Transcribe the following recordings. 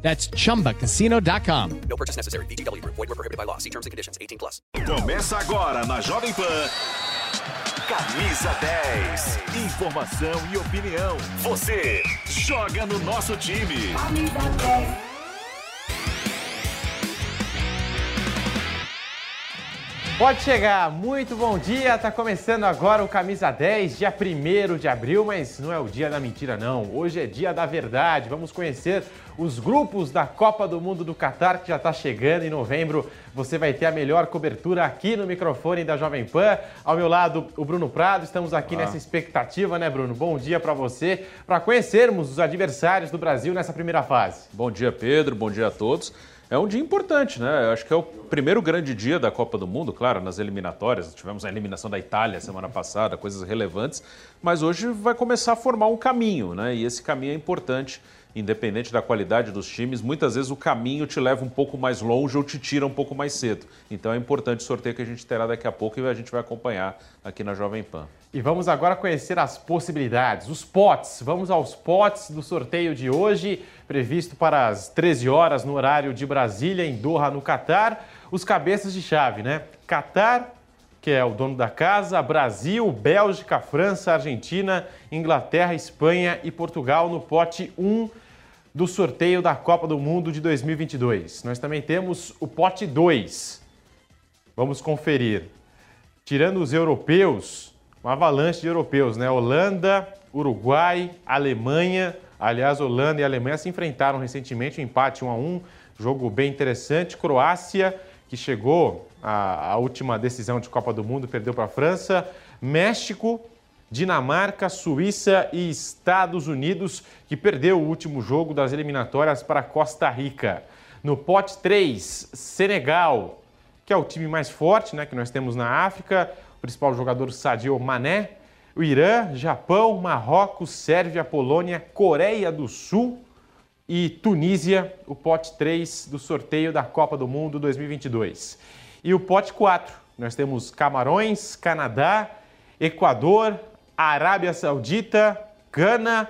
That's chumbacasino.com. No purchase necessary. BGW. Void were prohibited by law. See terms and conditions. 18 plus. Começa agora na Jovem Pan. Camisa 10. Informação e opinião. Você joga no nosso time. Pode chegar, muito bom dia. Tá começando agora o Camisa 10, dia 1 de abril, mas não é o dia da mentira, não. Hoje é dia da verdade. Vamos conhecer os grupos da Copa do Mundo do Catar, que já está chegando em novembro. Você vai ter a melhor cobertura aqui no microfone da Jovem Pan. Ao meu lado, o Bruno Prado. Estamos aqui ah. nessa expectativa, né, Bruno? Bom dia para você, para conhecermos os adversários do Brasil nessa primeira fase. Bom dia, Pedro. Bom dia a todos. É um dia importante, né? Acho que é o primeiro grande dia da Copa do Mundo, claro, nas eliminatórias. Tivemos a eliminação da Itália semana passada, coisas relevantes, mas hoje vai começar a formar um caminho, né? E esse caminho é importante, independente da qualidade dos times. Muitas vezes o caminho te leva um pouco mais longe ou te tira um pouco mais cedo. Então é importante o sorteio que a gente terá daqui a pouco e a gente vai acompanhar aqui na Jovem Pan. E vamos agora conhecer as possibilidades, os potes. Vamos aos potes do sorteio de hoje, previsto para as 13 horas no horário de Brasília, em Doha, no Catar. Os cabeças de chave, né? Catar, que é o dono da casa, Brasil, Bélgica, França, Argentina, Inglaterra, Espanha e Portugal no pote 1 do sorteio da Copa do Mundo de 2022. Nós também temos o pote 2. Vamos conferir. Tirando os europeus, uma avalanche de europeus, né? Holanda, Uruguai, Alemanha. Aliás, Holanda e Alemanha se enfrentaram recentemente, um empate 1 a 1, jogo bem interessante. Croácia, que chegou à, à última decisão de Copa do Mundo, perdeu para a França. México, Dinamarca, Suíça e Estados Unidos, que perdeu o último jogo das eliminatórias para Costa Rica. No pote 3, Senegal, que é o time mais forte né, que nós temos na África o principal jogador Sadio Mané, o Irã, Japão, Marrocos, Sérvia, Polônia, Coreia do Sul e Tunísia, o pote 3 do sorteio da Copa do Mundo 2022. E o pote 4, nós temos Camarões, Canadá, Equador, Arábia Saudita, Gana,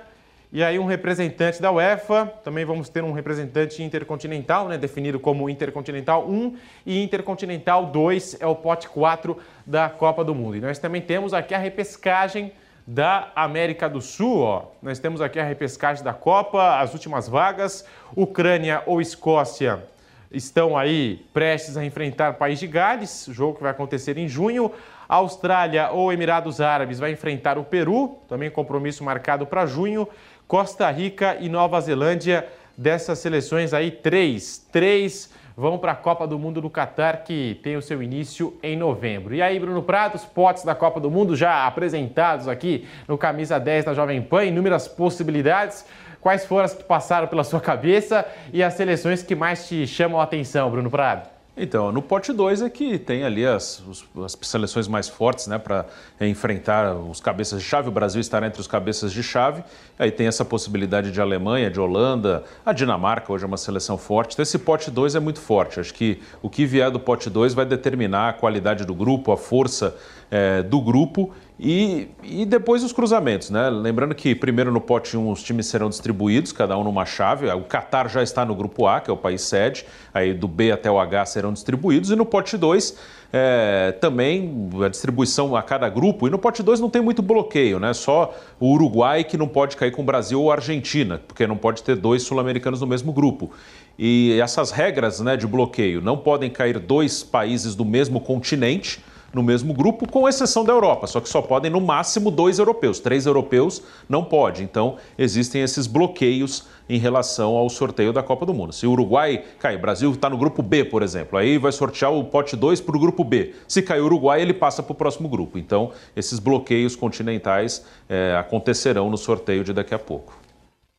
e aí um representante da UEFA, também vamos ter um representante intercontinental, né, definido como Intercontinental 1 e Intercontinental 2 é o pote 4 da Copa do Mundo. E nós também temos aqui a repescagem da América do Sul, ó. Nós temos aqui a repescagem da Copa, as últimas vagas, Ucrânia ou Escócia estão aí prestes a enfrentar o País de Gales, jogo que vai acontecer em junho. Austrália ou Emirados Árabes vai enfrentar o Peru, também compromisso marcado para junho. Costa Rica e Nova Zelândia. Dessas seleções aí, três, três vão para a Copa do Mundo do Catar, que tem o seu início em novembro. E aí, Bruno Prato, os potes da Copa do Mundo já apresentados aqui no Camisa 10 da Jovem Pan, inúmeras possibilidades. Quais foram as que passaram pela sua cabeça e as seleções que mais te chamam a atenção, Bruno Prado? Então, no pote 2 é que tem ali as, as seleções mais fortes né, para enfrentar os cabeças de chave. O Brasil estará entre os cabeças de chave. Aí tem essa possibilidade de Alemanha, de Holanda, a Dinamarca hoje é uma seleção forte. Então, esse pote 2 é muito forte. Acho que o que vier do pote 2 vai determinar a qualidade do grupo, a força é, do grupo e, e depois os cruzamentos, né? Lembrando que primeiro no pote 1 os times serão distribuídos, cada um numa chave. O Qatar já está no grupo A, que é o país sede, aí do B até o H serão distribuídos, e no pote 2 é, também a distribuição a cada grupo. E no pote 2 não tem muito bloqueio, né? Só o Uruguai que não pode cair com o Brasil ou a Argentina, porque não pode ter dois sul-americanos no mesmo grupo. E essas regras né, de bloqueio não podem cair dois países do mesmo continente no mesmo grupo, com exceção da Europa. Só que só podem no máximo dois europeus. Três europeus não pode. Então existem esses bloqueios em relação ao sorteio da Copa do Mundo. Se o Uruguai cair, o Brasil está no grupo B, por exemplo, aí vai sortear o pote 2 para o grupo B. Se cair o Uruguai, ele passa para o próximo grupo. Então, esses bloqueios continentais é, acontecerão no sorteio de daqui a pouco.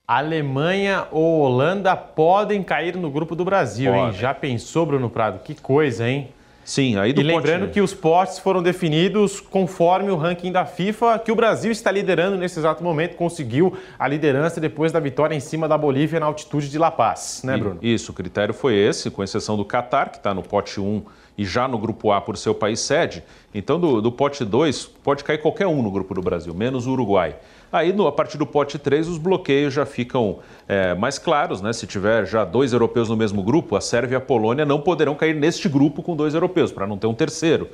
Alemanha ou Holanda podem cair no grupo do Brasil, Pode. hein? Já pensou, Bruno Prado? Que coisa, hein? Sim, aí do E lembrando pote... que os potes foram definidos conforme o ranking da FIFA, que o Brasil está liderando nesse exato momento, conseguiu a liderança depois da vitória em cima da Bolívia na altitude de La Paz, né, Bruno? Isso, o critério foi esse, com exceção do Catar, que está no pote 1 e já no grupo A por ser o país sede. Então, do, do pote 2, pode cair qualquer um no grupo do Brasil, menos o Uruguai. Aí, no, a partir do pote 3, os bloqueios já ficam é, mais claros, né? Se tiver já dois europeus no mesmo grupo, a Sérvia e a Polônia não poderão cair neste grupo com dois europeus, para não ter um terceiro.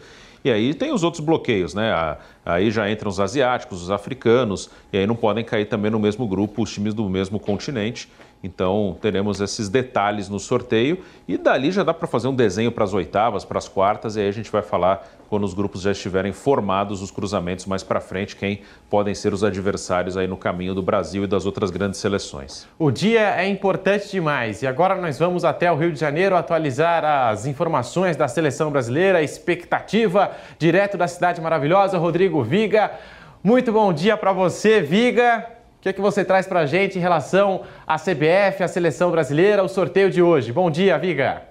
E aí tem os outros bloqueios, né? Aí já entram os asiáticos, os africanos, e aí não podem cair também no mesmo grupo os times do mesmo continente. Então teremos esses detalhes no sorteio e dali já dá para fazer um desenho para as oitavas, para as quartas, e aí a gente vai falar quando os grupos já estiverem formados, os cruzamentos mais para frente, quem podem ser os adversários aí no caminho do Brasil e das outras grandes seleções. O dia é importante demais e agora nós vamos até o Rio de Janeiro atualizar as informações da seleção brasileira, expectativa direto da cidade maravilhosa, Rodrigo Viga. Muito bom dia para você, Viga. Que, é que você traz para a gente em relação à CBF, à seleção brasileira, o sorteio de hoje? Bom dia, Viga.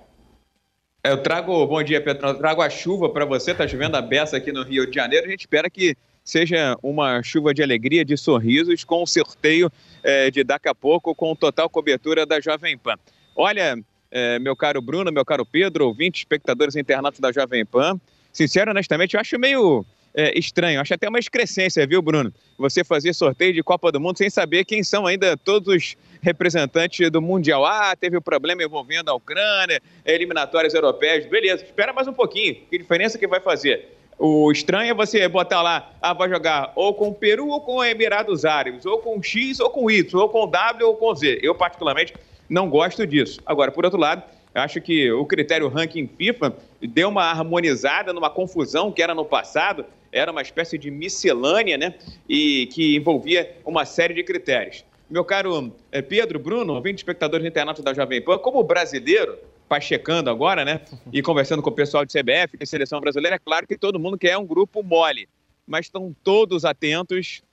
Eu trago, bom dia, Pedro. Eu trago a chuva para você. Está chovendo a beça aqui no Rio de Janeiro. A gente espera que seja uma chuva de alegria, de sorrisos, com o sorteio é, de daqui a pouco, com total cobertura da Jovem Pan. Olha, é, meu caro Bruno, meu caro Pedro, ouvintes, espectadores internatos da Jovem Pan, sincero, honestamente, eu acho meio é, estranho. Acho até uma excrescência, viu, Bruno? Você fazer sorteio de Copa do Mundo sem saber quem são ainda todos os representantes do Mundial. Ah, teve o um problema envolvendo a Ucrânia, eliminatórias europeias. Beleza, espera mais um pouquinho. Que diferença que vai fazer? O estranho é você botar lá, ah, vai jogar ou com o Peru ou com Emirados Árabes, ou com X ou com Y, ou com W ou com Z. Eu, particularmente, não gosto disso. Agora, por outro lado, acho que o critério ranking FIFA deu uma harmonizada numa confusão que era no passado, era uma espécie de miscelânea, né? E que envolvia uma série de critérios. Meu caro eh, Pedro, Bruno, ouvinte espectadores internatos da Jovem Pan, como brasileiro, pachecando agora, né? E conversando com o pessoal de CBF, de seleção brasileira, é claro que todo mundo quer um grupo mole, mas estão todos atentos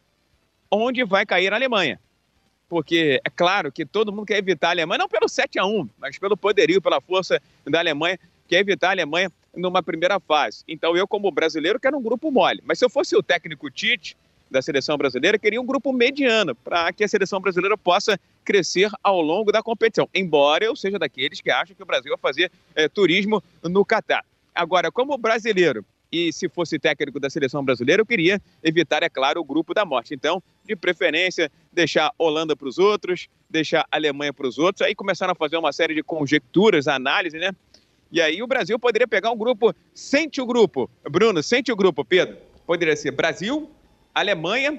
onde vai cair a Alemanha. Porque é claro que todo mundo quer evitar a Alemanha, não pelo 7 a 1 mas pelo poderio, pela força da Alemanha, quer evitar a Alemanha numa primeira fase. Então eu, como brasileiro, quero um grupo mole. Mas se eu fosse o técnico Tite, da seleção brasileira, queria um grupo mediano, para que a seleção brasileira possa crescer ao longo da competição. Embora eu seja daqueles que acham que o Brasil vai fazer é, turismo no Catar. Agora, como brasileiro, e se fosse técnico da seleção brasileira, eu queria evitar, é claro, o grupo da morte. Então, de preferência, deixar Holanda para os outros, deixar Alemanha para os outros. Aí começaram a fazer uma série de conjecturas, análise, né? E aí o Brasil poderia pegar um grupo, sente o grupo. Bruno, sente o grupo, Pedro. Poderia ser Brasil, Alemanha,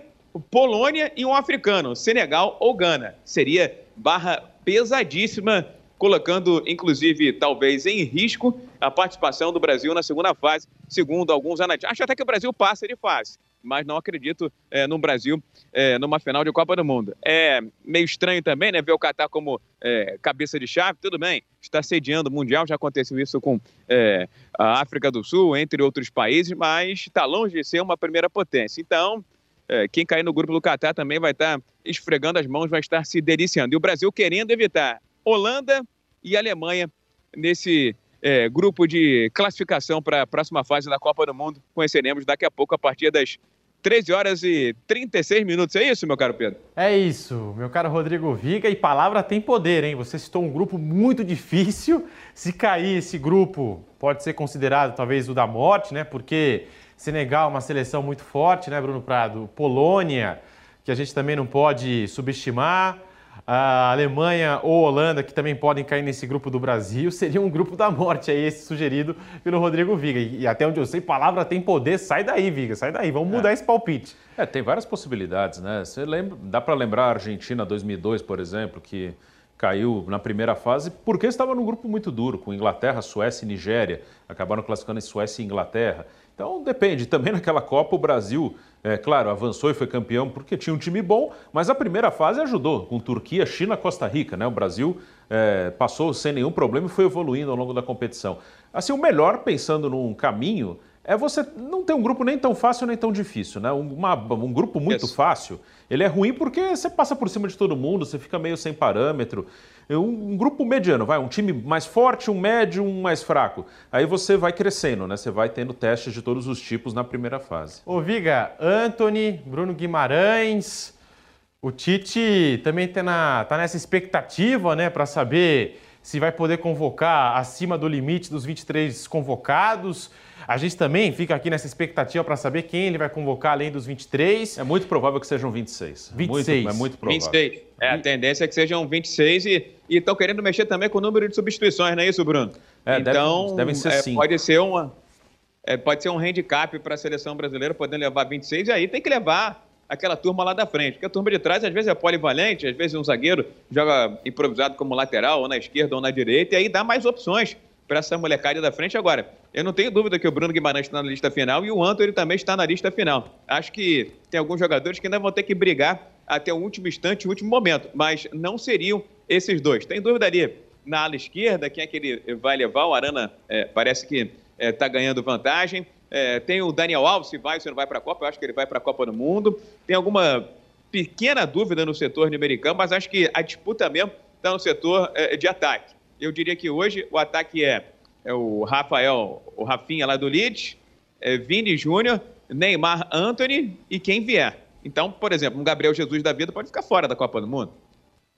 Polônia e um africano, Senegal ou Gana. Seria barra pesadíssima, colocando, inclusive, talvez em risco a participação do Brasil na segunda fase, segundo alguns analistas. Acho até que o Brasil passa de fase, mas não acredito é, no Brasil é, numa final de Copa do Mundo. É meio estranho também, né, ver o Catar como é, cabeça de chave, tudo bem, está sediando o Mundial, já aconteceu isso com é, a África do Sul, entre outros países, mas está longe de ser uma primeira potência. Então, é, quem cair no grupo do Catar também vai estar esfregando as mãos, vai estar se deliciando. E o Brasil querendo evitar Holanda e Alemanha nesse é, grupo de classificação para a próxima fase da Copa do Mundo. Conheceremos daqui a pouco, a partir das 13 horas e 36 minutos. É isso, meu caro Pedro? É isso, meu caro Rodrigo Viga. E palavra tem poder, hein? Você citou um grupo muito difícil. Se cair esse grupo, pode ser considerado talvez o da morte, né? Porque Senegal é uma seleção muito forte, né, Bruno Prado? Polônia, que a gente também não pode subestimar a Alemanha ou Holanda, que também podem cair nesse grupo do Brasil, seria um grupo da morte aí, esse sugerido pelo Rodrigo Viga. E até onde eu sei, palavra tem poder, sai daí, Viga, sai daí, vamos mudar é. esse palpite. É, tem várias possibilidades, né? Você lembra, dá para lembrar a Argentina 2002, por exemplo, que caiu na primeira fase porque estava num grupo muito duro, com Inglaterra, Suécia e Nigéria. Acabaram classificando em Suécia e Inglaterra. Então depende. Também naquela Copa o Brasil, é claro, avançou e foi campeão porque tinha um time bom, mas a primeira fase ajudou, com Turquia, China, Costa Rica. Né? O Brasil é, passou sem nenhum problema e foi evoluindo ao longo da competição. Assim, o melhor, pensando num caminho, é você não ter um grupo nem tão fácil nem tão difícil, né? Uma, um grupo muito Isso. fácil, ele é ruim porque você passa por cima de todo mundo, você fica meio sem parâmetro. Um, um grupo mediano, vai, um time mais forte, um médio, um mais fraco. Aí você vai crescendo, né? Você vai tendo testes de todos os tipos na primeira fase. Ô Viga, Anthony, Bruno Guimarães, o Tite também tá, na, tá nessa expectativa, né, para saber se vai poder convocar acima do limite dos 23 convocados. A gente também fica aqui nessa expectativa para saber quem ele vai convocar além dos 23. É muito provável que sejam 26. 26. Muito, é muito provável. 26. É, a tendência é que sejam 26 e estão querendo mexer também com o número de substituições, não é isso, Bruno? É, deve- então, devem ser é, cinco. pode ser uma é, pode ser um handicap para a seleção brasileira, podendo levar 26, e aí tem que levar aquela turma lá da frente, porque a turma de trás às vezes é polivalente, às vezes um zagueiro joga improvisado como lateral, ou na esquerda ou na direita, e aí dá mais opções para essa molecada da frente. Agora, eu não tenho dúvida que o Bruno Guimarães está na lista final e o Antônio também está na lista final. Acho que tem alguns jogadores que ainda vão ter que brigar até o último instante, o último momento, mas não seriam esses dois. Tem dúvida ali na ala esquerda, quem é que ele vai levar? O Arana é, parece que está ganhando vantagem. É, tem o Daniel Alves, se vai se não vai para a Copa, eu acho que ele vai para a Copa do Mundo. Tem alguma pequena dúvida no setor numerical, mas acho que a disputa mesmo está no setor é, de ataque. Eu diria que hoje o ataque é, é o Rafael, o Rafinha lá do Leeds, é Vini Júnior, Neymar Anthony e quem vier. Então, por exemplo, um Gabriel Jesus da vida pode ficar fora da Copa do Mundo.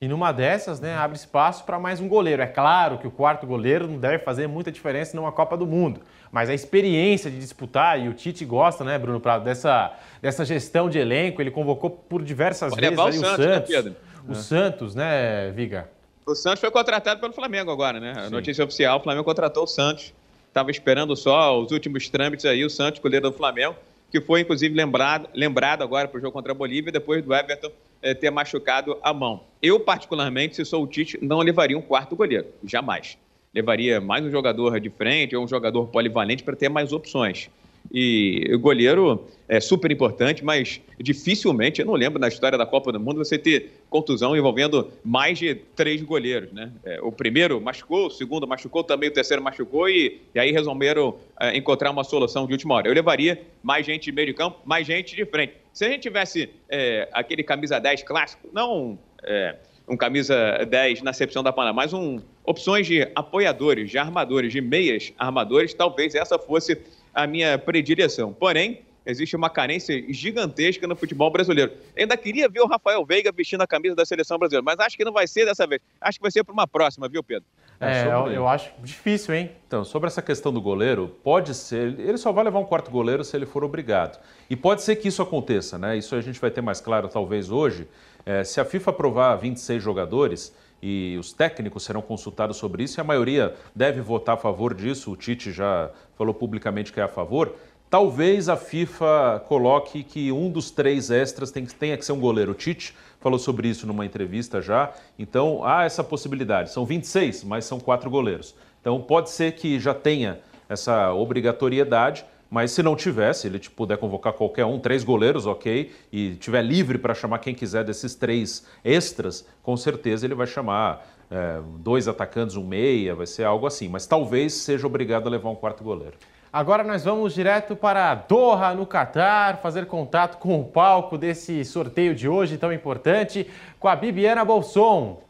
E numa dessas, né, abre espaço para mais um goleiro. É claro que o quarto goleiro não deve fazer muita diferença numa Copa do Mundo, mas a experiência de disputar, e o Tite gosta, né, Bruno Prado, dessa, dessa gestão de elenco, ele convocou por diversas Pode vezes o aí o Santos, né, Santos. Pedro? o Santos, né, Viga? O Santos foi contratado pelo Flamengo agora, né? A notícia oficial, o Flamengo contratou o Santos. Estava esperando só os últimos trâmites aí, o Santos, goleiro do Flamengo, que foi inclusive lembrado, lembrado agora para o jogo contra a Bolívia, depois do Everton eh, ter machucado a mão. Eu, particularmente, se sou o Tite, não levaria um quarto goleiro, jamais. Levaria mais um jogador de frente ou um jogador polivalente para ter mais opções. E o goleiro é super importante, mas dificilmente, eu não lembro na história da Copa do Mundo, você ter contusão envolvendo mais de três goleiros, né? É, o primeiro machucou, o segundo machucou, também o terceiro machucou e, e aí resolveram é, encontrar uma solução de última hora. Eu levaria mais gente de meio de campo, mais gente de frente. Se a gente tivesse é, aquele camisa 10 clássico, não é, um camisa 10 na acepção da Panamá, mas um, opções de apoiadores, de armadores, de meias armadores, talvez essa fosse a minha predileção. Porém, existe uma carência gigantesca no futebol brasileiro. Eu ainda queria ver o Rafael Veiga vestindo a camisa da seleção brasileira, mas acho que não vai ser dessa vez. Acho que vai ser para uma próxima, viu, Pedro? É, sobre- eu, eu acho difícil, hein? Então, sobre essa questão do goleiro, pode ser, ele só vai levar um quarto goleiro se ele for obrigado. E pode ser que isso aconteça, né? Isso a gente vai ter mais claro talvez hoje. É, se a FIFA aprovar 26 jogadores e os técnicos serão consultados sobre isso, e a maioria deve votar a favor disso, o Tite já falou publicamente que é a favor. Talvez a FIFA coloque que um dos três extras tenha que ser um goleiro. O Tite falou sobre isso numa entrevista já. Então há essa possibilidade. São 26, mas são quatro goleiros. Então pode ser que já tenha essa obrigatoriedade, mas se não tivesse, ele puder convocar qualquer um, três goleiros, ok, e tiver livre para chamar quem quiser desses três extras, com certeza ele vai chamar é, dois atacantes, um meia, vai ser algo assim. Mas talvez seja obrigado a levar um quarto goleiro. Agora nós vamos direto para Doha, no Catar, fazer contato com o palco desse sorteio de hoje tão importante, com a Bibiana Bolson.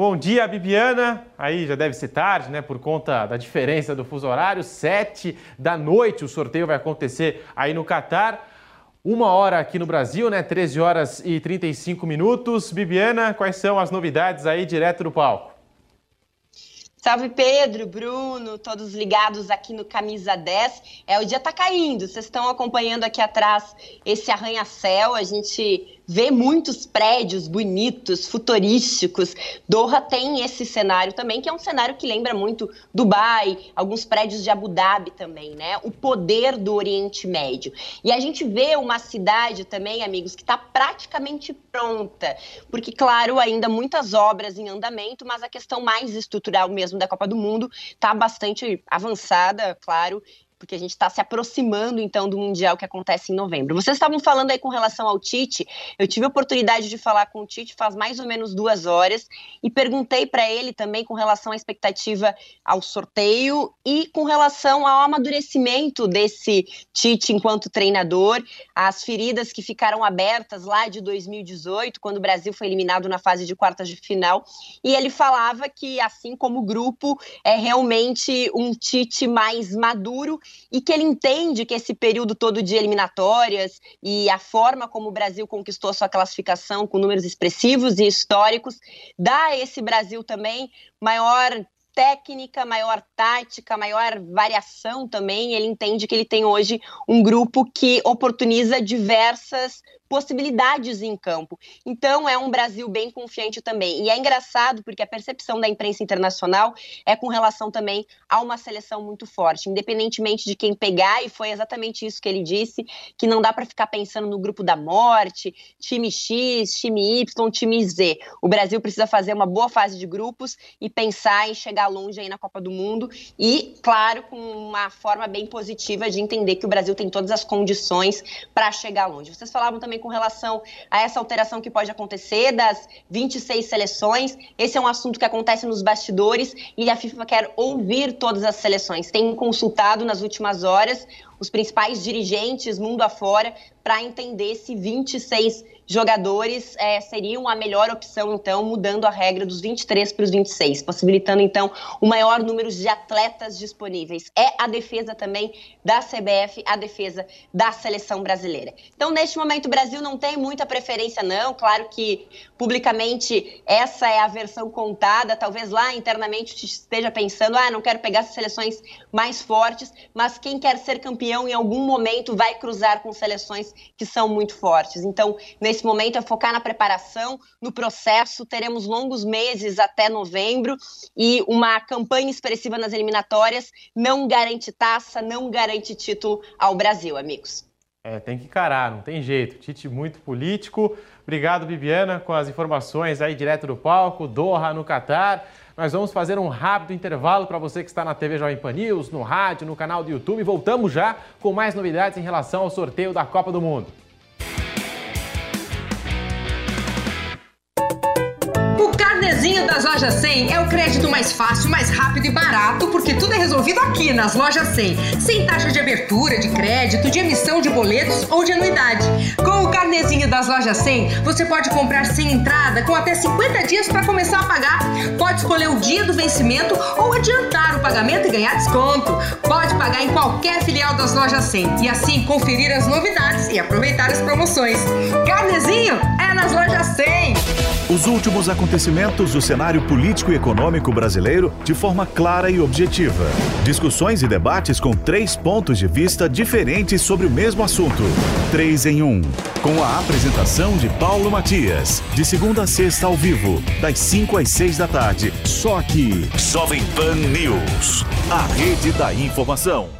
Bom dia, Bibiana. Aí já deve ser tarde, né? Por conta da diferença do fuso horário. Sete da noite o sorteio vai acontecer aí no Catar. Uma hora aqui no Brasil, né? 13 horas e 35 minutos. Bibiana, quais são as novidades aí direto do palco? Salve Pedro, Bruno, todos ligados aqui no Camisa 10. É, o dia tá caindo, vocês estão acompanhando aqui atrás esse arranha-céu. A gente vê muitos prédios bonitos, futurísticos. Doha tem esse cenário também, que é um cenário que lembra muito Dubai, alguns prédios de Abu Dhabi também, né? O poder do Oriente Médio. E a gente vê uma cidade também, amigos, que está praticamente pronta, porque, claro, ainda muitas obras em andamento, mas a questão mais estrutural mesmo da Copa do Mundo está bastante avançada, claro, porque a gente está se aproximando então do Mundial que acontece em novembro. Vocês estavam falando aí com relação ao Tite, eu tive a oportunidade de falar com o Tite faz mais ou menos duas horas e perguntei para ele também com relação à expectativa ao sorteio e com relação ao amadurecimento desse Tite enquanto treinador, as feridas que ficaram abertas lá de 2018, quando o Brasil foi eliminado na fase de quartas de final, e ele falava que assim como o grupo é realmente um Tite mais maduro e que ele entende que esse período todo de eliminatórias e a forma como o Brasil conquistou sua classificação com números expressivos e históricos dá a esse Brasil também maior técnica, maior tática, maior variação também. Ele entende que ele tem hoje um grupo que oportuniza diversas possibilidades em campo. Então, é um Brasil bem confiante também. E é engraçado porque a percepção da imprensa internacional é com relação também a uma seleção muito forte, independentemente de quem pegar, e foi exatamente isso que ele disse, que não dá para ficar pensando no grupo da morte, time X, time Y, time Z. O Brasil precisa fazer uma boa fase de grupos e pensar em chegar longe aí na Copa do Mundo e, claro, com uma forma bem positiva de entender que o Brasil tem todas as condições para chegar longe. Vocês falavam também com relação a essa alteração que pode acontecer das 26 seleções. Esse é um assunto que acontece nos bastidores e a FIFA quer ouvir todas as seleções. Tem consultado nas últimas horas os principais dirigentes mundo afora para entender se 26 jogadores é, seriam a melhor opção, então, mudando a regra dos 23 para os 26, possibilitando, então, o maior número de atletas disponíveis. É a defesa também da CBF, a defesa da seleção brasileira. Então, neste momento, o Brasil não tem muita preferência, não. Claro que, publicamente, essa é a versão contada. Talvez lá internamente esteja pensando, ah, não quero pegar essas seleções mais fortes, mas quem quer ser campeão em algum momento vai cruzar com seleções que são muito fortes. Então, nesse momento é focar na preparação, no processo. Teremos longos meses até novembro e uma campanha expressiva nas eliminatórias não garante taça, não garante título ao Brasil, amigos. É, tem que encarar, não tem jeito. Tite muito político. Obrigado, Bibiana, com as informações aí direto do palco, Doha, no Catar. Nós vamos fazer um rápido intervalo para você que está na TV Jovem Pan News, no rádio, no canal do YouTube. Voltamos já com mais novidades em relação ao sorteio da Copa do Mundo. Carnezinho das Lojas 100 é o crédito mais fácil, mais rápido e barato, porque tudo é resolvido aqui nas Lojas 100. Sem taxa de abertura, de crédito, de emissão de boletos ou de anuidade. Com Carnezinho das Lojas 100, você pode comprar sem entrada com até 50 dias para começar a pagar. Pode escolher o dia do vencimento ou adiantar o pagamento e ganhar desconto. Pode pagar em qualquer filial das Lojas 100 e assim conferir as novidades e aproveitar as promoções. Carnezinho é nas Lojas 100. Os últimos acontecimentos do cenário político e econômico brasileiro de forma clara e objetiva. Discussões e debates com três pontos de vista diferentes sobre o mesmo assunto. Três em um. Com a apresentação de Paulo Matias. De segunda a sexta ao vivo, das 5 às 6 da tarde. Só aqui. Jovem Pan News. A rede da informação.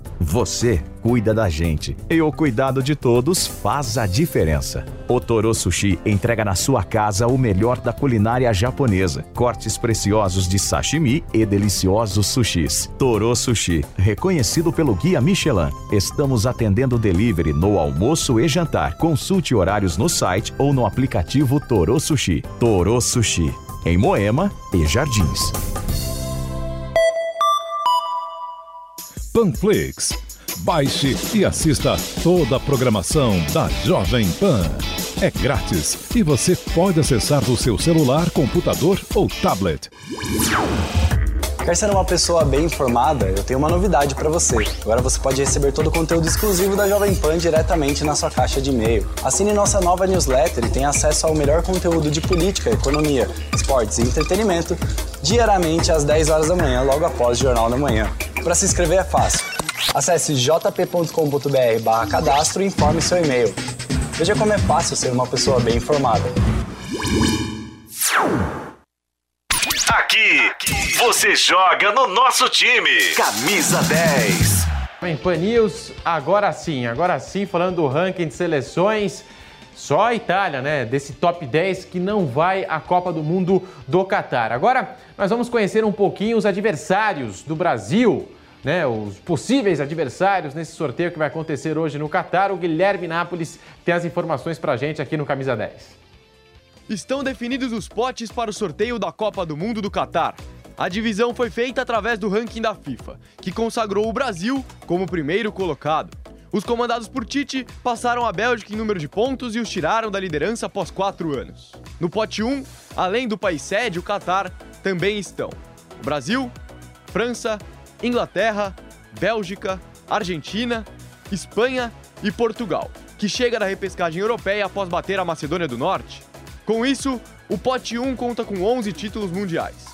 Você cuida da gente. E o cuidado de todos faz a diferença. O Toro Sushi entrega na sua casa o melhor da culinária japonesa. Cortes preciosos de sashimi e deliciosos sushis. Toro Sushi, reconhecido pelo Guia Michelin. Estamos atendendo delivery no almoço e jantar. Consulte horários no site ou no aplicativo Toro Sushi. Toro Sushi, em Moema e Jardins. Panflix Baixe e assista toda a programação da Jovem Pan. É grátis e você pode acessar do seu celular, computador ou tablet. Quer ser uma pessoa bem informada? Eu tenho uma novidade para você. Agora você pode receber todo o conteúdo exclusivo da Jovem Pan diretamente na sua caixa de e-mail. Assine nossa nova newsletter e tenha acesso ao melhor conteúdo de política, economia, esportes e entretenimento diariamente às 10 horas da manhã, logo após o Jornal da Manhã. Para se inscrever é fácil. Acesse jp.com.br cadastro e informe seu e-mail. Veja como é fácil ser uma pessoa bem informada. Aqui, você joga no nosso time. Camisa 10. Bem, Pan News, agora sim, agora sim, falando do ranking de seleções. Só a Itália, né, desse top 10 que não vai à Copa do Mundo do Catar. Agora, nós vamos conhecer um pouquinho os adversários do Brasil, né, os possíveis adversários nesse sorteio que vai acontecer hoje no Catar. O Guilherme Nápoles tem as informações pra gente aqui no Camisa 10. Estão definidos os potes para o sorteio da Copa do Mundo do Catar. A divisão foi feita através do ranking da FIFA, que consagrou o Brasil como primeiro colocado. Os comandados por Tite passaram a Bélgica em número de pontos e os tiraram da liderança após quatro anos. No pote 1, além do país sede, o Catar, também estão o Brasil, França, Inglaterra, Bélgica, Argentina, Espanha e Portugal, que chega da repescagem europeia após bater a Macedônia do Norte. Com isso, o pote 1 conta com 11 títulos mundiais.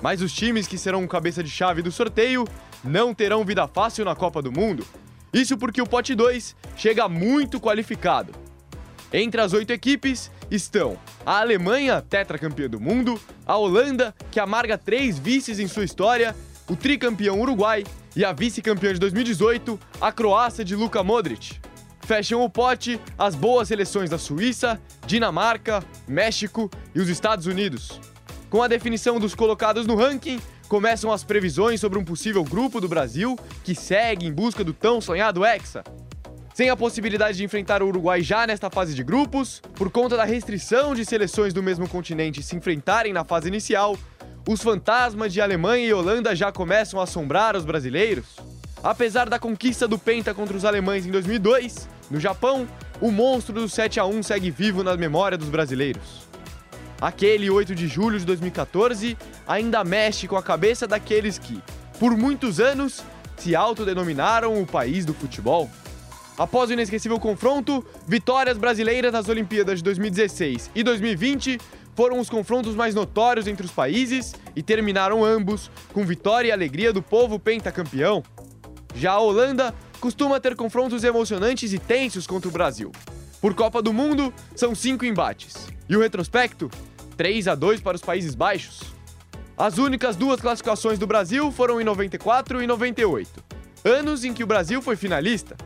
Mas os times que serão cabeça de chave do sorteio não terão vida fácil na Copa do Mundo. Isso porque o pote 2 chega muito qualificado. Entre as oito equipes estão a Alemanha, tetracampeã do mundo, a Holanda, que amarga três vices em sua história, o tricampeão Uruguai e a vice-campeã de 2018, a Croácia de Luka Modric. Fecham o pote as boas seleções da Suíça, Dinamarca, México e os Estados Unidos. Com a definição dos colocados no ranking, começam as previsões sobre um possível grupo do Brasil que segue em busca do tão sonhado Hexa. Sem a possibilidade de enfrentar o Uruguai já nesta fase de grupos, por conta da restrição de seleções do mesmo continente se enfrentarem na fase inicial, os fantasmas de Alemanha e Holanda já começam a assombrar os brasileiros. Apesar da conquista do Penta contra os alemães em 2002, no Japão, o monstro do 7 a 1 segue vivo na memória dos brasileiros. Aquele 8 de julho de 2014 ainda mexe com a cabeça daqueles que, por muitos anos, se autodenominaram o país do futebol. Após o inesquecível confronto, vitórias brasileiras nas Olimpíadas de 2016 e 2020 foram os confrontos mais notórios entre os países e terminaram ambos com vitória e alegria do povo pentacampeão. Já a Holanda costuma ter confrontos emocionantes e tensos contra o Brasil. Por Copa do Mundo, são cinco embates. E o retrospecto? 3 a 2 para os Países Baixos. As únicas duas classificações do Brasil foram em 94 e 98, anos em que o Brasil foi finalista.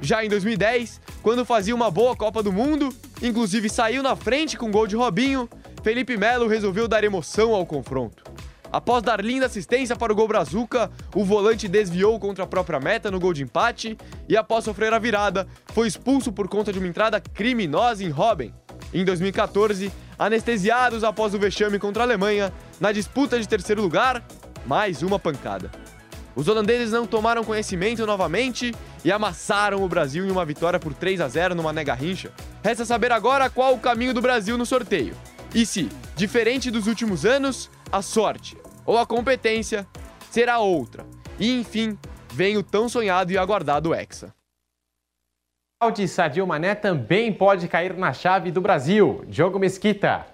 Já em 2010, quando fazia uma boa Copa do Mundo, inclusive saiu na frente com gol de Robinho, Felipe Melo resolveu dar emoção ao confronto. Após dar linda assistência para o gol Brazuca, o volante desviou contra a própria meta no gol de empate e, após sofrer a virada, foi expulso por conta de uma entrada criminosa em Robin. Em 2014, anestesiados após o vexame contra a Alemanha, na disputa de terceiro lugar, mais uma pancada. Os holandeses não tomaram conhecimento novamente e amassaram o Brasil em uma vitória por 3 a 0 numa nega rincha. Resta saber agora qual o caminho do Brasil no sorteio. E se, diferente dos últimos anos, a sorte ou a competência será outra. E enfim, vem o tão sonhado e aguardado Hexa. O Sadio Mané também pode cair na chave do Brasil. Diogo Mesquita.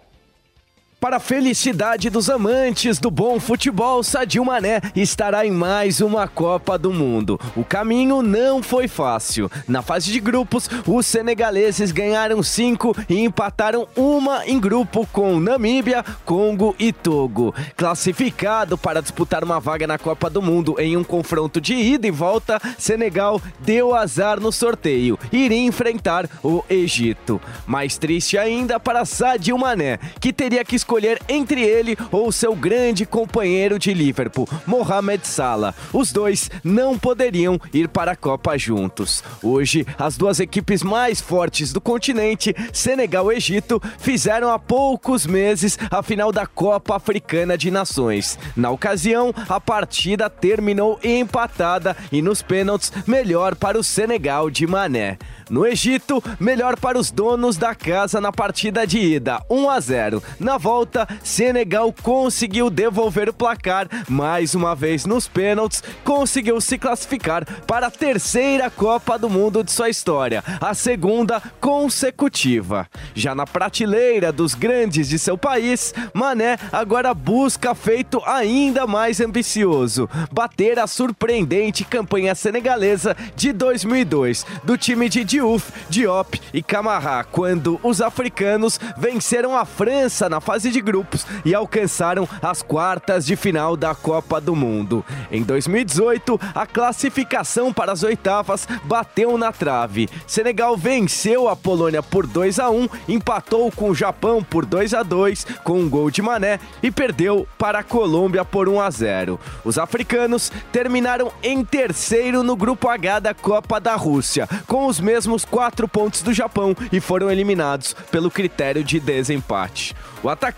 Para a felicidade dos amantes do bom futebol, Sadio Mané estará em mais uma Copa do Mundo. O caminho não foi fácil. Na fase de grupos, os senegaleses ganharam cinco e empataram uma em grupo com Namíbia, Congo e Togo. Classificado para disputar uma vaga na Copa do Mundo em um confronto de ida e volta, Senegal deu azar no sorteio e iria enfrentar o Egito. Mais triste ainda para Sadio Mané, que teria que escolher escolher entre ele ou seu grande companheiro de Liverpool, Mohamed Salah. Os dois não poderiam ir para a Copa juntos. Hoje, as duas equipes mais fortes do continente, Senegal e Egito, fizeram há poucos meses a final da Copa Africana de Nações. Na ocasião, a partida terminou empatada e nos pênaltis, melhor para o Senegal de Mané. No Egito, melhor para os donos da casa na partida de ida, 1 a 0. Na volta, Senegal conseguiu devolver o placar mais uma vez nos pênaltis, conseguiu se classificar para a terceira Copa do Mundo de sua história, a segunda consecutiva. Já na prateleira dos grandes de seu país, Mané agora busca feito ainda mais ambicioso, bater a surpreendente campanha senegalesa de 2002 do time de Diouf, Diop e Camará, quando os africanos venceram a França na fase de grupos e alcançaram as quartas de final da Copa do Mundo. Em 2018, a classificação para as oitavas bateu na trave. Senegal venceu a Polônia por 2 a 1, empatou com o Japão por 2 a 2 com um gol de Mané e perdeu para a Colômbia por 1 a 0. Os africanos terminaram em terceiro no grupo H da Copa da Rússia, com os mesmos mesmos quatro pontos do Japão e foram eliminados pelo critério de desempate. O atacante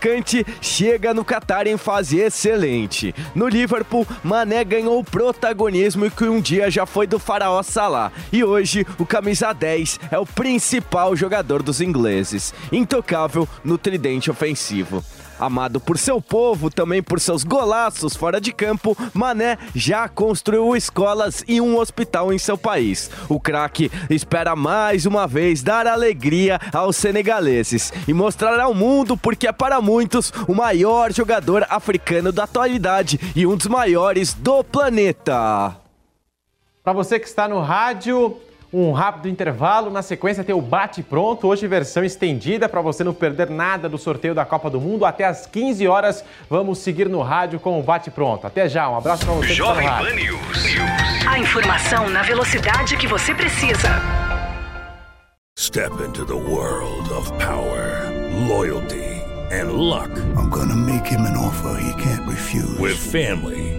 chega no Qatar em fase excelente. No Liverpool, Mané ganhou protagonismo que um dia já foi do faraó Salah. E hoje, o camisa 10 é o principal jogador dos ingleses, intocável no tridente ofensivo. Amado por seu povo, também por seus golaços fora de campo, Mané já construiu escolas e um hospital em seu país. O craque espera mais uma vez dar alegria aos senegaleses e mostrar ao mundo porque é para muitos o maior jogador africano da atualidade e um dos maiores do planeta. Para você que está no rádio, um rápido intervalo. Na sequência tem o Bate Pronto, hoje versão estendida para você não perder nada do sorteio da Copa do Mundo. Até às 15 horas vamos seguir no rádio com o Bate Pronto. Até já, um abraço para você está no rádio. A informação na velocidade que você precisa. Step into the world of power, loyalty and luck. I'm gonna make him an offer he can't refuse. With family,